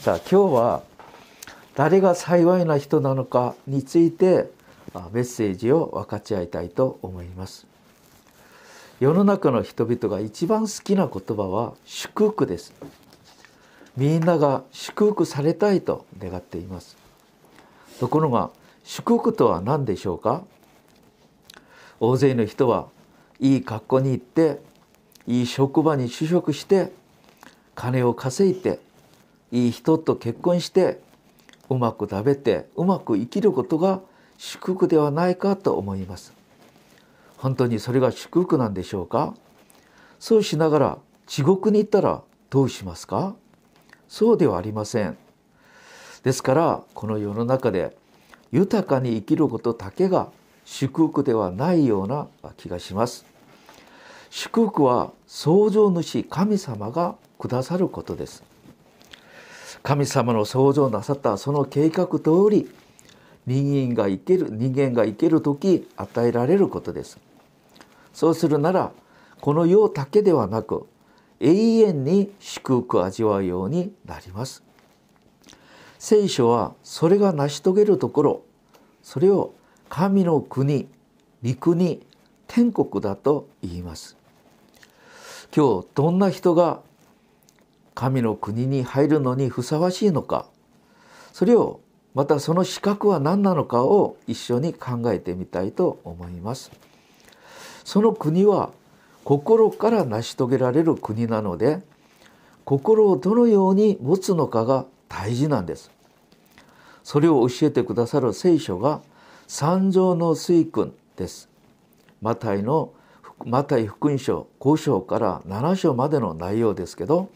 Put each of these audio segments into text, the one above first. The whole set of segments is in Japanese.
さあ今日は誰が幸いな人なのかについてメッセージを分かち合いたいと思います。世の中の人々が一番好きな言葉は祝福です。みんなが祝福されたいと願っています。ところが祝福とは何でしょうか？大勢の人はいい学校に行っていい職場に就職して金を稼いでいい人と結婚してうまく食べてうまく生きることが祝福ではないかと思います。本当にそれが祝福なんでしょうか？そうしながら地獄に行ったらどうしますか？そうではありません。ですからこの世の中で豊かに生きることだけが祝福ではないような気がします。祝福は創造主神様がくださることです。神様の創造なさったその計画通り人間が生きる人間が生きる時与えられることです。そうするならこの世だけではなく永遠に祝福を味わうようになります。聖書はそれが成し遂げるところそれを神の国御国天国だと言います。今日どんな人が神の国に入るのにふさわしいのか？それをまたその資格は何なのかを一緒に考えてみたいと思います。その国は心から成し遂げられる国なので心をどのように持つのかが大事なんです。それを教えてくださる聖書が三条の水訓です。マタイのマタイ福音書5章から7章までの内容ですけど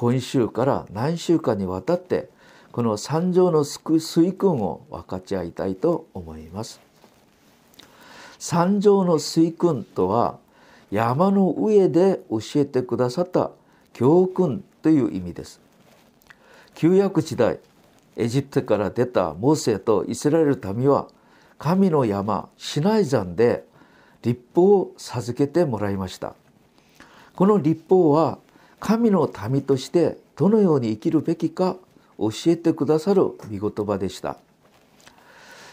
今週から何週間にわたってこの三条の水訓を分かち合いたいと思います。三条の水訓とは山の上で教えてくださった教訓という意味です。旧約時代エジプトから出たモーセとイスラエル民は神の山シナイ山で立法を授けてもらいましたこの立法は神の民としてどのように生きるべきか教えてくださる御言葉でした。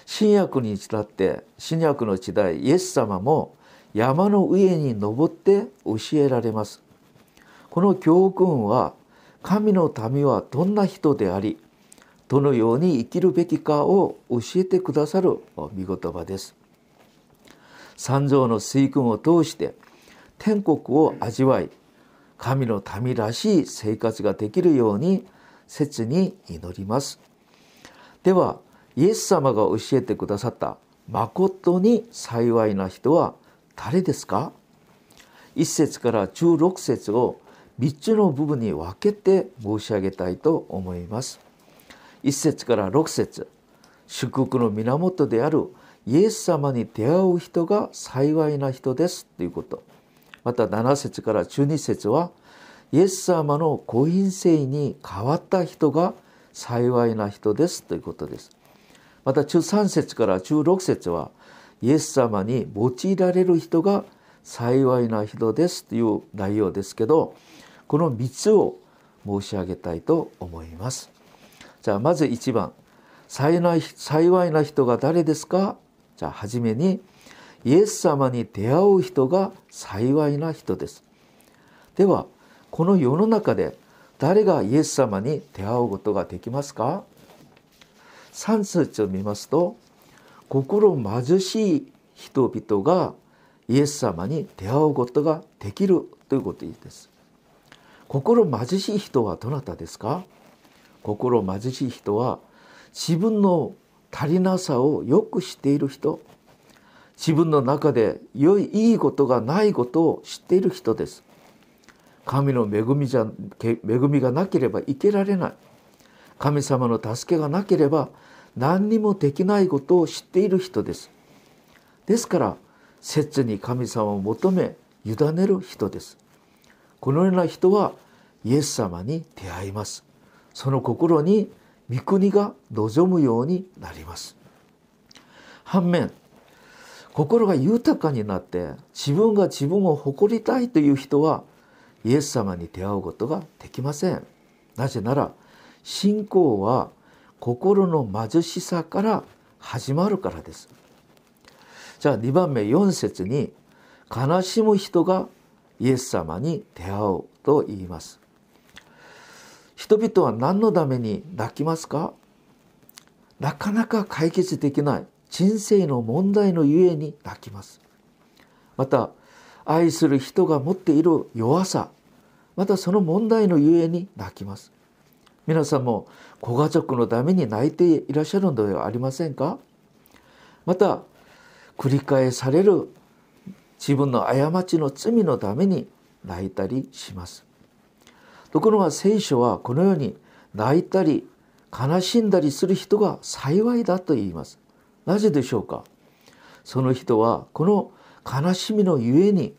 新約に伝って新約の時代イエス様も山の上に登って教えられます。この教訓は神の民はどんな人でありどのように生きるべきかを教えてくださる御言葉です。三蔵の水訓を通して天国を味わい神の民らしい生活ができるように切に祈ります。ではイエス様が教えてくださった誠に幸いな人は誰ですか？1節から16節を3つの部分に分けて申し上げたいと思います。1節から6節祝福の源であるイエス様に出会う人が幸いな人ですということ。また7節から12節はイエス様の婚姻性に変わった人が幸いな人ですということです。また13節から16節はイエス様に用いられる人が幸いな人ですという内容ですけどこの3つを申し上げたいと思います。じゃあまず1番幸いな人が誰ですか？じゃあ初めにイエス様に出会う人が幸いな人です。ではこの世の中で誰がイエス様に出会うことができますか？3節を見ますと心貧しい人々がイエス様に出会うことができるということです。心貧しい人はどなたですか？心貧しい人は自分の足りなさをよく知っている人自分の中で良いいいことがないことを知っている人です。神の恵みじゃ恵みがなければ生けられない。神様の助けがなければ何にもできないことを知っている人です。ですから切に神様を求め委ねる人です。このような人はイエス様に出会います。その心に御国が望むようになります。反面心が豊かになって自分が自分を誇りたいという人はイエス様に出会うことができません。なぜなら信仰は心の貧しさから始まるからです。じゃあ2番目4節に悲しむ人がイエス様に出会うと言います。人々は何のために泣きますか？なかなか解決できない。人生の問題のゆえに泣きます。また愛する人が持っている弱さまたその問題のゆえに泣きます。皆さんもご家族のために泣いていらっしゃるのではありませんか？また繰り返される自分の過ちの罪のために泣いたりします。ところが聖書はこのように泣いたり悲しんだりする人が幸いだと言います。なぜでしょうか？その人はこの悲しみのゆえに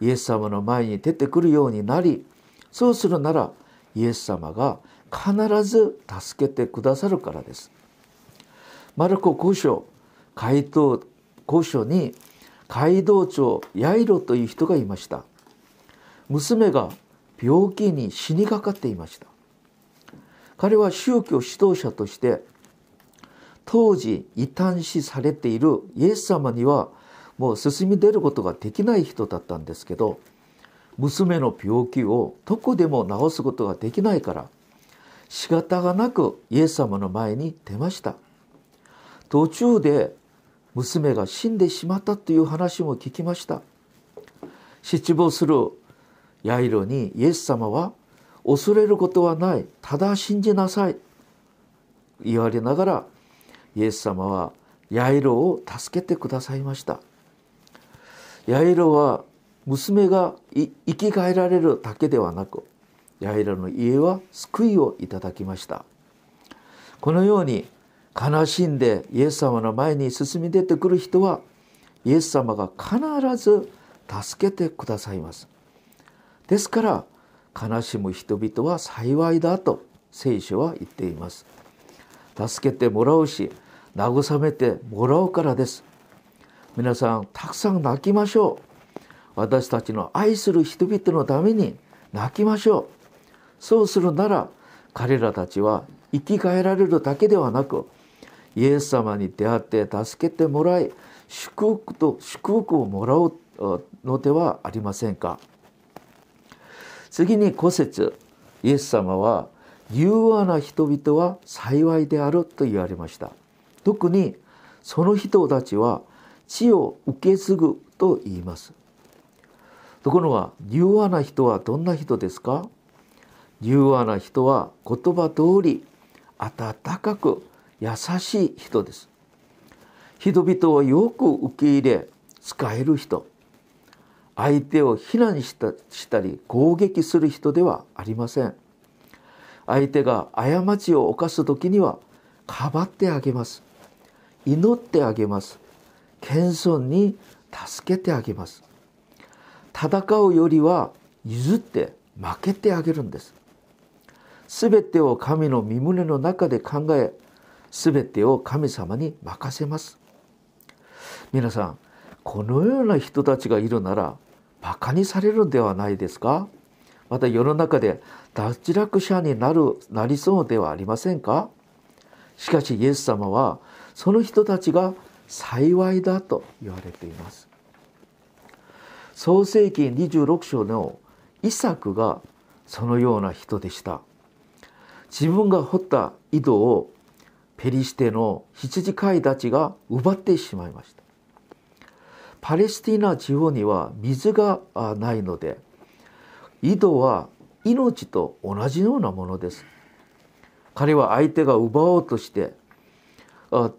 イエス様の前に出てくるようになりそうするならイエス様が必ず助けてくださるからです。マルコ5章街道5章に街道長ヤイロという人がいました。娘が病気に死にかかっていました。彼は宗教指導者として当時異端視されているイエス様にはもう進み出ることができない人だったんですけど娘の病気をどこでも治すことができないから仕方がなくイエス様の前に出ました。途中で娘が死んでしまったという話も聞きました。失望するヤイロにイエス様は恐れることはない。ただ信じなさい言われながらイエス様はヤイロを助けてくださいました。ヤイロは娘が生き返られるだけではなくヤイロの家は救いをいただきました。このように悲しんでイエス様の前に進み出てくる人はイエス様が必ず助けてくださいます。ですから悲しむ人々は幸いだと聖書は言っています。助けてもらうし慰めてもらうからです。皆さんたくさん泣きましょう。私たちの愛する人々のために泣きましょう。そうするなら彼らたちは生き返られるだけではなくイエス様に出会って助けてもらい祝福と祝福をもらうのではありませんか。次に古節。イエス様は柔和な人々は幸いであると言われました。特にその人たちは地を受け継ぐと言います。ところが柔和な人はどんな人ですか？柔和な人は言葉通り温かく優しい人です。人々をよく受け入れ使える人。相手を非難したしたり攻撃する人ではありません。相手が過ちを犯す時にはかばってあげます。祈ってあげます。謙遜に助けてあげます。戦うよりは譲って負けてあげるんです。全てを神の身胸の中で考え全てを神様に任せます。皆さんこのような人たちがいるならバカにされるんではないですか？また世の中で脱落者になるなりそうではありませんか？しかしイエス様はその人たちが幸いだと言われています。創世紀26章のイサクがそのような人でした。自分が掘った井戸をペリシテの羊飼いたちが奪ってしまいました。パレスティナ地方には水がないので井戸は命と同じようなものです。彼は相手が奪おうとして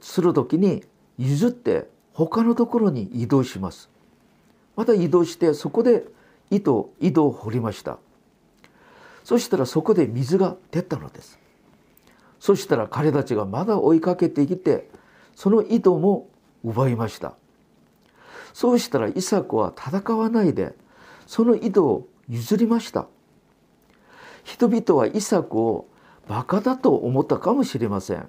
する時に譲って他のところに移動します。また移動してそこで井戸井戸を掘りました。そしたらそこで水が出たのです。そしたら彼たちがまだ追いかけてきてその井戸も奪いました。そうしたらイサクは戦わないでその井戸を譲りました。人々はイサクをバカだと思ったかもしれません。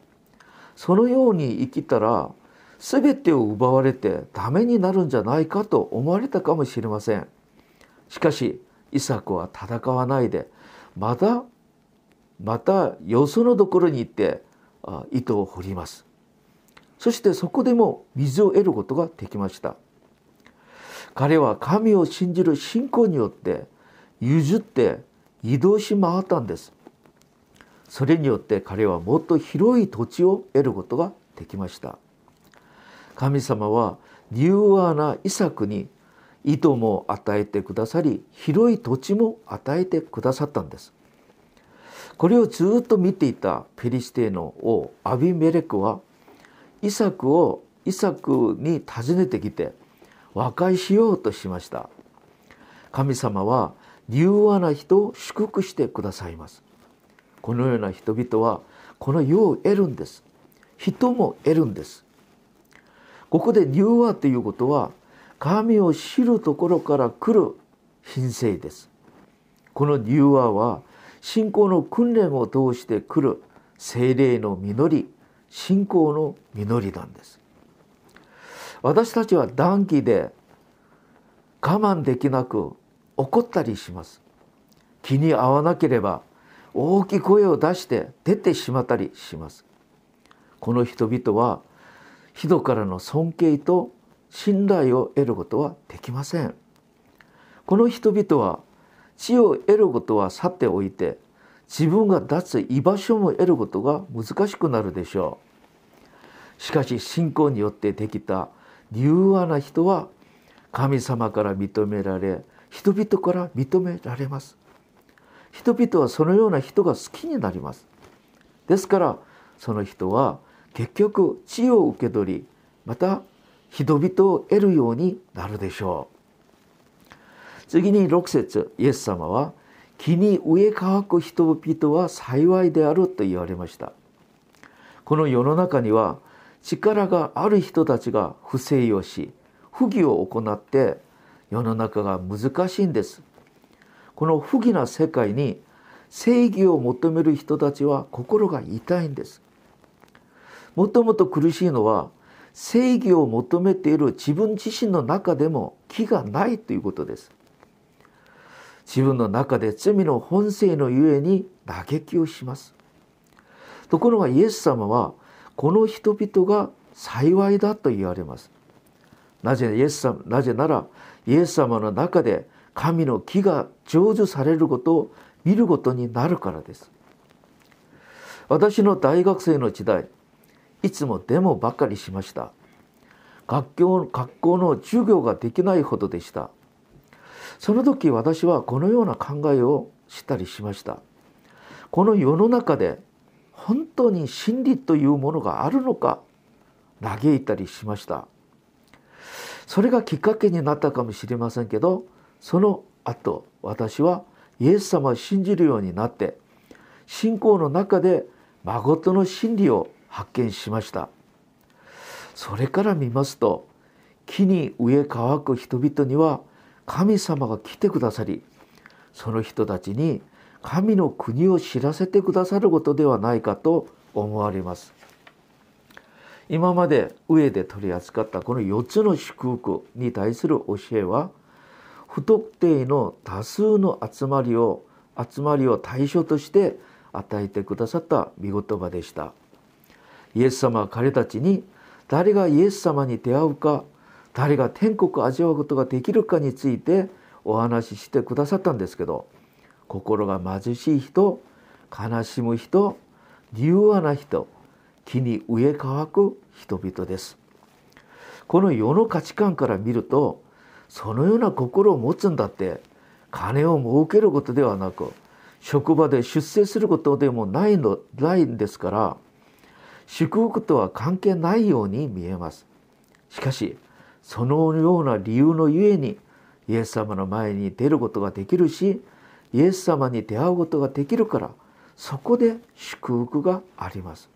そのように生きたら全てを奪われてダメになるんじゃないかと思われたかもしれません。しかしイサクは戦わないでまだまたよそのところに行って糸を掘ります。そしてそこでも水を得ることができました。彼は神を信じる信仰によって譲って移動し回ったんです。それによって彼はもっと広い土地を得ることができました。神様は柔和なイサクに糸も与えてくださり広い土地も与えてくださったんです。これをずっと見ていたペリシテの王アビメレクはイサクをイサクに訪ねてきて和解しようとしました。神様は柔和な人を祝福してくださいます。このような人々はこの世を得るんです。人も得るんです。ここで柔和ということは神を知るところから来る品性です。この柔和は信仰の訓練を通して来る精霊の実り信仰の実りなんです。私たちは暖気で我慢できなく怒ったりします。気に合わなければ大きい声を出して出てしまったりします。この人々は人からの尊敬と信頼を得ることはできません。この人々は地を得ることは去っておいて自分が立つ居場所も得ることが難しくなるでしょう。しかし信仰によってできた柔和な人は神様から認められ人々から認められます。人々はそのような人が好きになります。ですからその人は結局地を受け取りまた人々を得るようになるでしょう。次に6節イエス様は木に植え乾く人々は幸いであると言われました。この世の中には力がある人たちが不正をし不義を行って世の中が難しいんです。この不義な世界に正義を求める人たちは心が痛いんです。もともと苦しいのは正義を求めている自分自身の中でも気がないということです。自分の中で罪の本性のゆえに嘆きをします。ところがイエス様はこの人々が幸いだと言われます。なぜイエス様なぜならイエス様の中で神の木が成就されることを見ることになるからです。私の大学生の時代いつもデモばかりしました。学校学校の授業ができないほどでした。その時私はこのような考えをしたりしました。この世の中で本当に真理というものがあるのか嘆いたりしました。それがきっかけになったかもしれませんけどその後私はイエス様を信じるようになって信仰の中で誠の真理を発見しました。それから見ますと木に植え乾く人々には神様が来てくださりその人たちに神の国を知らせてくださることではないかと思われます。今まで上で取り扱ったこの4つの祝福に対する教えは不特定の多数の集まりを集まりを対象として与えてくださった御言葉でした。イエス様は彼たちに誰がイエス様に出会うか誰が天国を味わうことができるかについてお話ししてくださったんですけど心が貧しい人悲しむ人柔和な人木に植え乾く人々です。この世の価値観から見るとそのような心を持つんだって。金を儲けることではなく職場で出世することでもないのないんですから祝福とは関係ないように見えます。しかしそのような理由のゆえにイエス様の前に出ることができるしイエス様に出会うことができるからそこで祝福があります。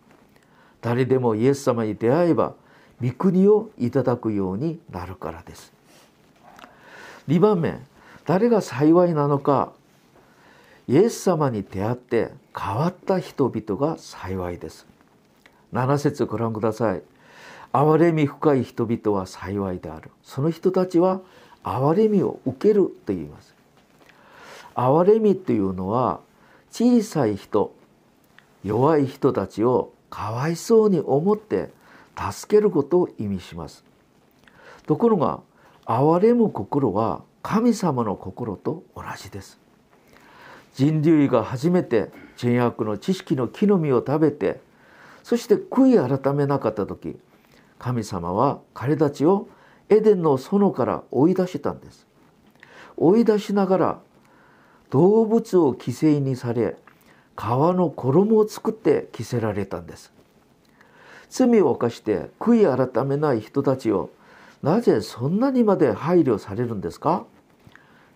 誰でもイエス様に出会えば御国をいただくようになるからです。2番目誰が幸いなのか。イエス様に出会って変わった人々が幸いです。7節ご覧ください。憐れみ深い人々は幸いである。その人たちは憐れみを受けると言います。憐れみというのは小さい人弱い人たちをかわいそうに思って助けることを意味します。ところが憐れむ心は神様の心と同じです。人類が初めて善悪の知識の木の実を食べてそして悔い改めなかった時神様は彼たちをエデンの園から追い出したんです。追い出しながら動物を犠牲にされ皮の衣を作って着せられたんです。罪を犯して悔い改めない人たちをなぜそんなにまで配慮されるんですか？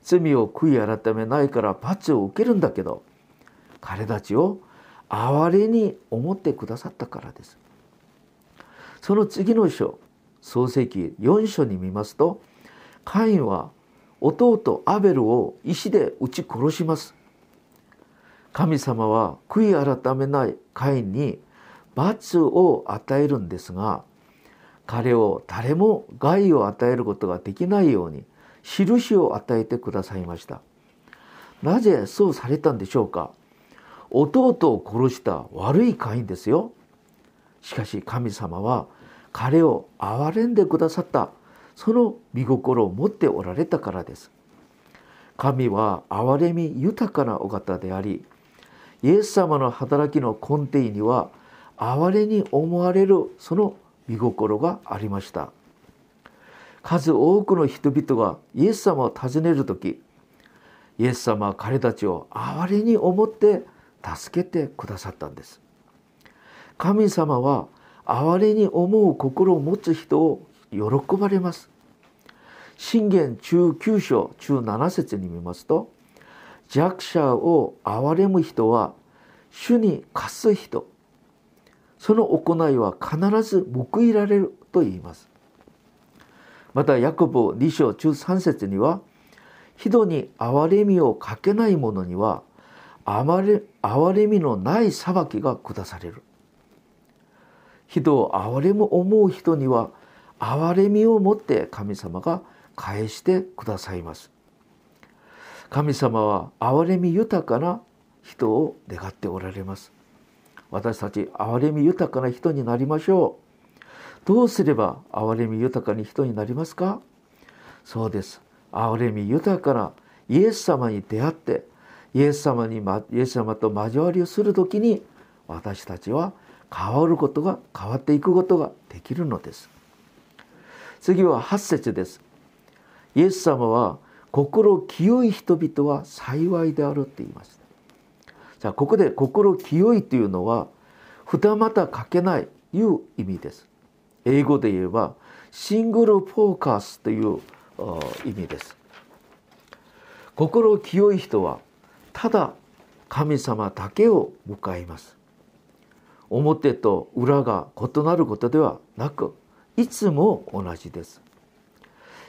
罪を悔い改めないから罰を受けるんだけど彼たちを哀れに思ってくださったからです。その次の章創世記4章に見ますとカインは弟アベルを石で撃ち殺します。神様は悔い改めないカインに罰を与えるんですが彼を誰も害を与えることができないように印を与えてくださいました。なぜそうされたんでしょうか？弟を殺した悪いカインですよ。しかし神様は彼を憐れんでくださったその見心を持っておられたからです。神は憐れみ豊かなお方でありイエス様の働きの根底には憐れに思われるその見心がありました。数多くの人々がイエス様を訪ねる時イエス様は彼たちを憐れに思って助けてくださったんです。神様は憐れに思う心を持つ人を喜ばれます。信玄中9章中7節に見ますと弱者を憐れむ人は主に貸す人。その行いは必ず報いられると言います。またヤコブ2章中3節には人に憐れみをかけない者にはあまれ憐れみのない裁きが下される。人を憐れむ思う人には憐れみを持って神様が返してくださいます。神様は憐れみ豊かな人を願っておられます。私たち憐れみ豊かな人になりましょう。どうすれば憐れみ豊かに人になりますか？そうです。憐れみ豊かなイエス様に出会ってイエス様にイエス様と交わりをする時に私たちは変わることが変わっていくことができるのです。次は8節です。イエス様は心清い人々は幸いであるって言います。じゃあここで心清いというのは二股かけないいう意味です。英語で言えばシングルフォーカスという意味です。心清い人はただ神様だけを迎えます。表と裏が異なることではなくいつも同じです。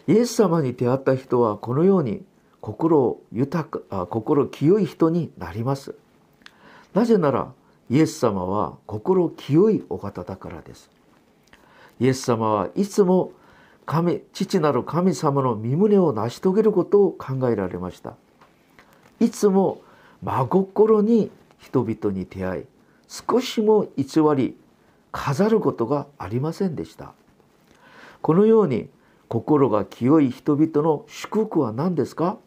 イエス様に出会った人はこのように心豊か心清い人になります。なぜならイエス様は心清いお方だからです。イエス様はいつも神父なる神様の身旨を成し遂げることを考えられました。いつも真心に人々に出会い少しも偽り飾ることがありませんでした。このように心が清い人々の祝福は何ですか？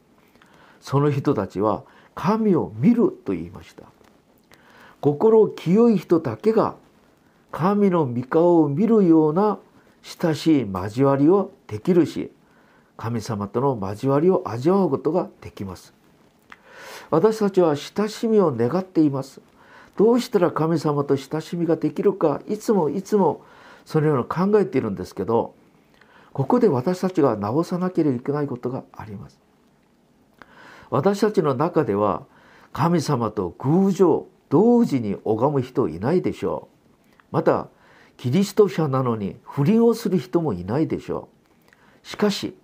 その人たちは神を見ると言いました。心清い人だけが神の御顔を見るような親しい交わりをできるし神様との交わりを味わうことができます。私たちは親しみを願っています。どうしたら神様と親しみができるかいつもいつもそのような考えているんですけどここで私たちが直さなければいけないことがあります。私たちの中では神様と偶像同時に拝む人いないでしょう。またキリスト者なのに不倫をする人もいないでしょう。しかし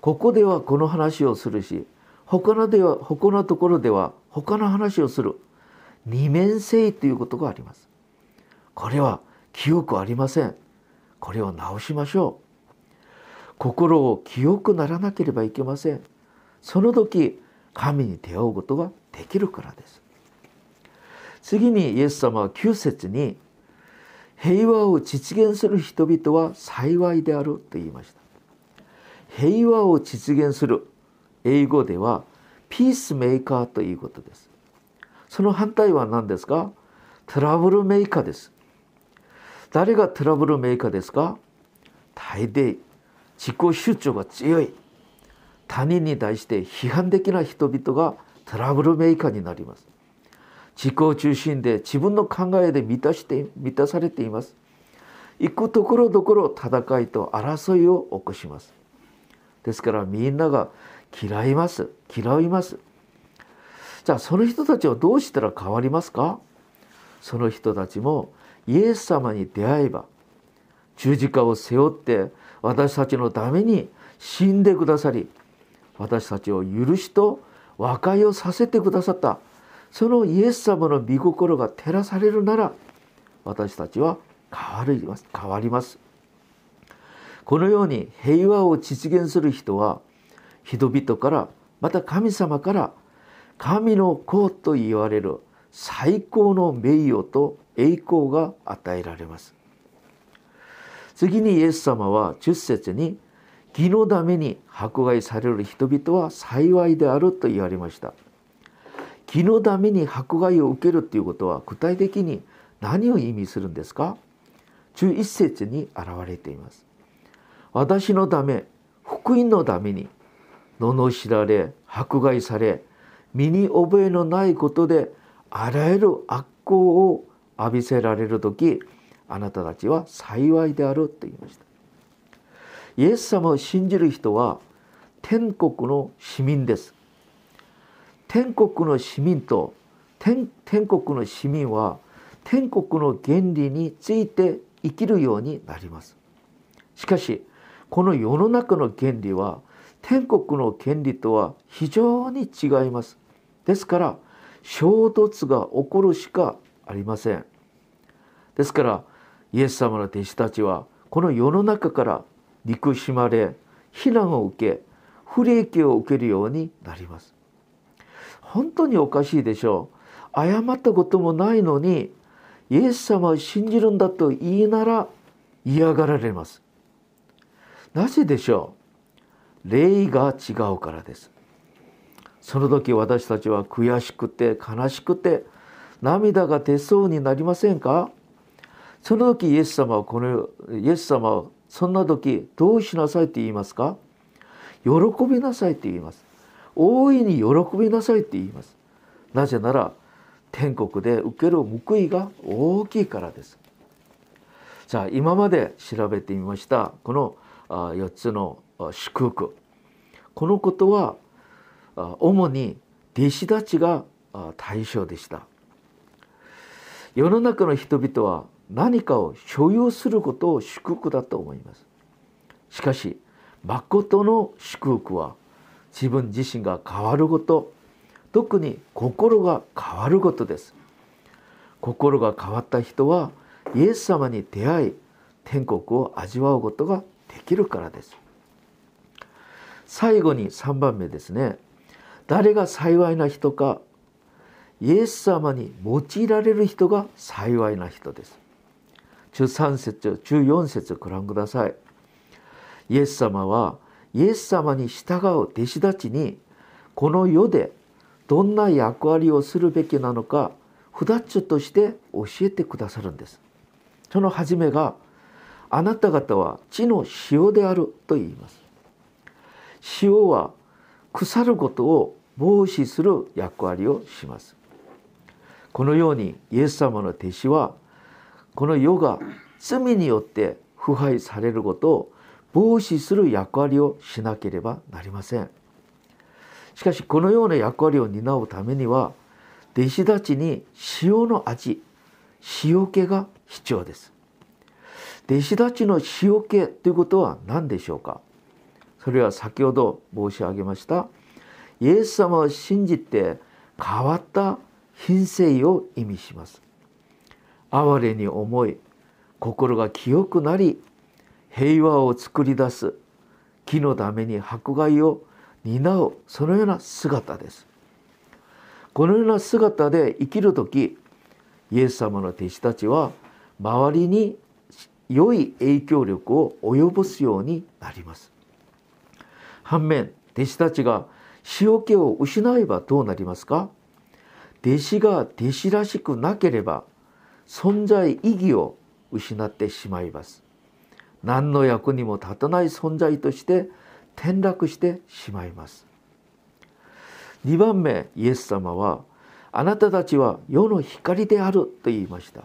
ここではこの話をするし他のでは他のところでは他の話をする。二面性ということがあります。これは記憶ありません。これを直しましょう。心を清くならなければいけません。その時神に出会うことができるからです。次にイエス様は9節に平和を実現する人々は幸いであると言いました。平和を実現する英語ではピースメーカーということです。その反対は何ですか？トラブルメーカーです。誰がトラブルメーカーですか？大抵自己主張が強い。他人に対して批判的な人々がトラブルメーカーになります。自己中心で自分の考えで満たして満たされています。行くところどころ戦いと争いを起こします。ですからみんなが嫌います。嫌います。じゃあその人たちはどうしたら変わりますか？その人たちもイエス様に出会えば十字架を背負って私たちのために死んでくださり私たちを許しと和解をさせてくださった。そのイエス様の御心が照らされるなら私たちは変わります変わります。このように平和を実現する人は人々からまた神様から神の子と言われる最高の名誉と栄光が与えられます。次にイエス様は10節に義のために迫害される人々は幸いであると言われました。義のために迫害を受けるということは具体的に何を意味するんですか？11節に現れています。私のため福音のために罵られ迫害され身に覚えのないことであらゆる悪行を浴びせられる時あなたたちは幸いであると言いました。イエス様を信じる人は天国の市民です。天国の市民と天国の市民は天国の原理について生きるようになります。しかしこの世の中の原理は天国の権利とは非常に違います。ですから衝突が起こるしかありません。ですからイエス様の弟子たちはこの世の中から憎しまれ非難を受け不利益を受けるようになります。本当におかしいでしょう。謝ったこともないのにイエス様を信じるんだと言いなら嫌がられます。なぜでしょう。霊が違うからです。その時私たちは悔しくて悲しくて涙が出そうになりませんか。その時イエス様はこのイエス様はそんな時どうしなさいって言いますか。喜びなさいって言います。大いに喜びなさいって言います。なぜなら天国で受ける報いが大きいからです。じゃあ今まで調べてみましたこの4つの祝福。このことは主に弟子たちが対象でした。世の中の人々は何かを所有することを祝福だと思います。しかし誠の祝福は自分自身が変わること特に心が変わることです。心が変わった人はイエス様に出会い天国を味わうことができるからです。最後に3番目ですね。誰が幸いな人かイエス様に用いられる人が幸いな人です。13節14節ご覧ください。イエス様はイエス様に従う弟子たちにこの世でどんな役割をするべきなのか札ちとして教えてくださるんです。その初めがあなた方は地の塩であると言います。塩は腐ることを防止する役割をします。このようにイエス様の弟子はこの世が罪によって腐敗されることを防止する役割をしなければなりません。しかしこのような役割を担うためには弟子たちに塩の味塩気が必要です。弟子たちの塩気ということは何でしょうか？それは先ほど申し上げましたイエス様を信じて変わった品性を意味します。哀れに思い心が清くなり平和を作り出す木のために迫害を担うそのような姿です。このような姿で生きる時イエス様の弟子たちは周りに良い影響力を及ぼすようになります。反面弟子たちが塩気を失えばどうなりますか？弟子が弟子らしくなければ存在意義を失ってしまいます。何の役にも立たない存在として転落してしまいます。2番目イエス様はあなたたちは世の光であると言いました。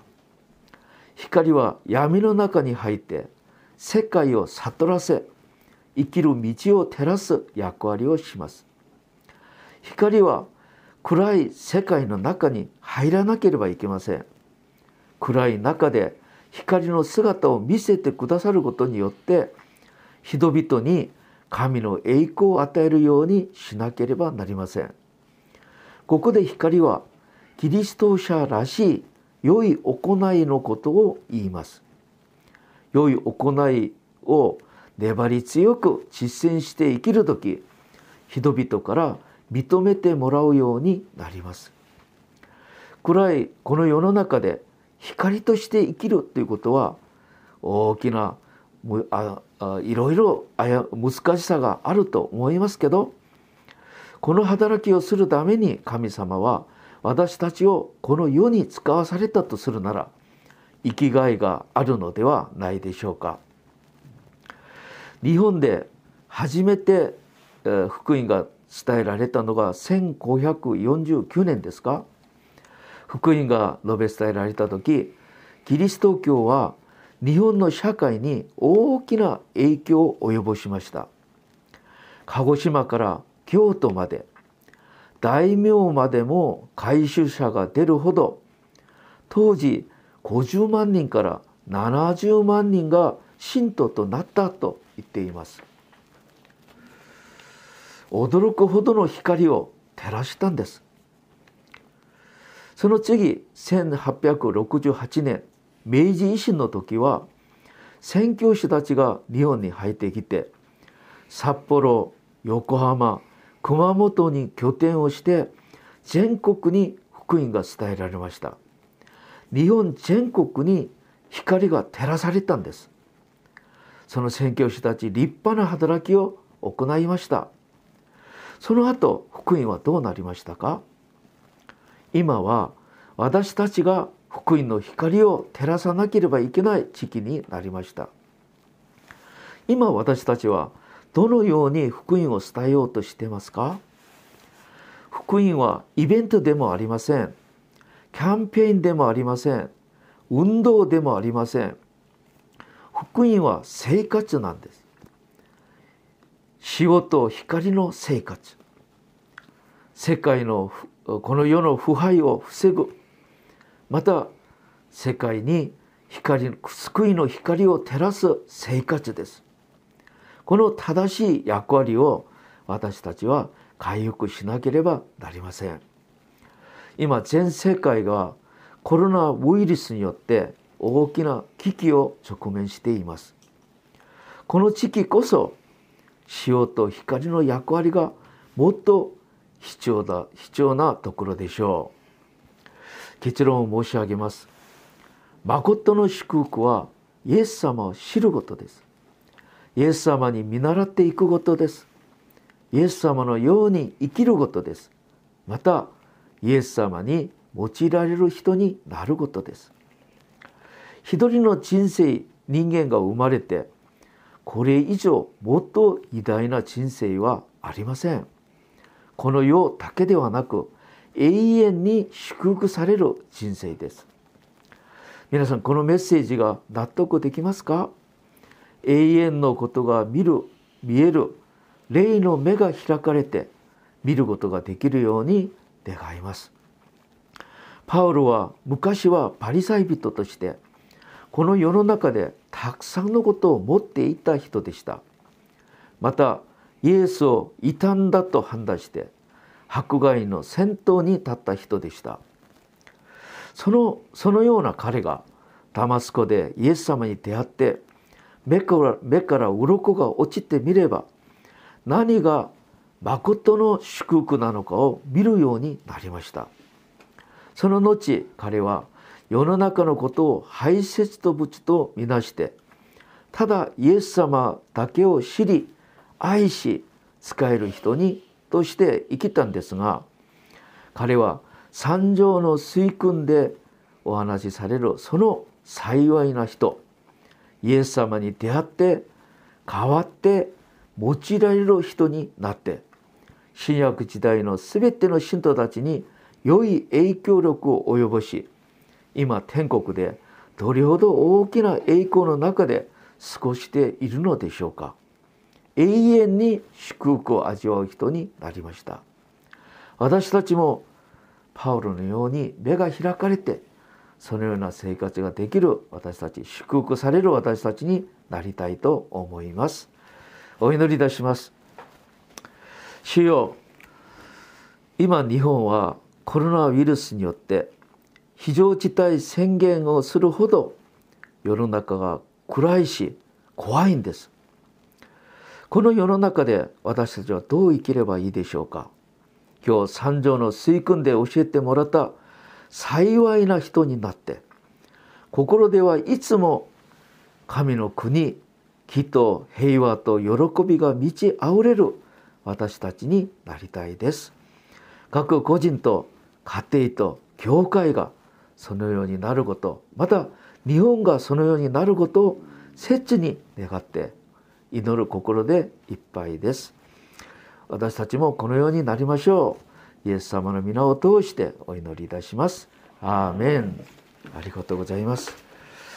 光は闇の中に入って世界を悟らせ生きる道を照らす役割をします。光は暗い世界の中に入らなければいけません。暗い中で光の姿を見せてくださることによって人々に神の栄光を与えるようにしなければなりません。ここで光はキリスト者らしい良い行いのことを言います。良い行いを粘り強く実践して生きる時人々から認めてもらうようになります。暗いこの世の中で光として生きるということは大きなああいろいろ難しさがあると思いますけどこの働きをするために神様は私たちをこの世に使わされたとするなら生きがいがあるのではないでしょうか。日本で初めて福音が伝えられたのが1549年ですか？福音が述べ伝えられた時キリスト教は日本の社会に大きな影響を及ぼしました。鹿児島から京都まで大名までも回収者が出るほど当時50万人から70万人が信徒となったと言っています。驚くほどの光を照らしたんです。その次1868年明治維新の時は宣教師たちが日本に入ってきて札幌横浜熊本に拠点をして全国に福音が伝えられました。日本全国に光が照らされたんです。その宣教師たち立派な働きを行いました。その後福音はどうなりましたか？今は私たちが福音の光を照らさなければいけない時期になりました。今私たちはどのように福音を伝えようとしてますか？福音はイベントでもありません。キャンペーンでもありません。運動でもありません。福音は生活なんです。仕事光の生活。世界のこの世の腐敗を防ぐ。また世界に光救いの光を照らす生活です。この正しい役割を私たちは回復しなければなりません。今全世界がコロナウイルスによって大きな危機を直面しています。この時期こそ塩と光の役割がもっと必要だ必要なところでしょう。結論を申し上げます。誠の祝福はイエス様を知ることです。イエス様に見習っていくことです。イエス様のように生きることです。またイエス様に用いられる人になることです。一人の人生人間が生まれてこれ以上もっと偉大な人生はありません。この世だけではなく永遠に祝福される人生です。皆さんこのメッセージが納得できますか？永遠のことが見る見える霊の目が開かれて見ることができるように願います。パウロは昔はパリサイ人としてこの世の中でたくさんのことを持っていた人でした。またイエスを異端だと判断して迫害の先頭に立った人でした。そのそのような彼がダマスコでイエス様に出会って目から目から鱗が落ちてみれば何が誠の祝福なのかを見るようになりました。その後彼は世の中のことを排泄と物とみなしてただイエス様だけを知り愛し使える人にとして生きたんですが彼は三条の水訓でお話しされるその幸いな人イエス様に出会って変わって用いられる人になって新約時代の全ての信徒たちに良い影響力を及ぼし今天国でどれほど大きな栄光の中で過ごしているのでしょうか。永遠に祝福を味わう人になりました。私たちもパウロのように目が開かれてそのような生活ができる私たち祝福される私たちになりたいと思います。お祈りいたします。主よ今日本はコロナウイルスによって非常事態宣言をするほど世の中が暗いし怖いんです。この世の中で私たちはどう生きればいいでしょうか？今日三条の水訓で教えてもらった幸いな人になって心ではいつも神の国木と平和と喜びが満ち溢れる私たちになりたいです。各個人と家庭と教会がそのようになることまた日本がそのようになることを切に願って祈る心でいっぱいです。私たちもこのようになりましょう。イエス様の皆を通してお祈りいたします。アーメン。ありがとうございます。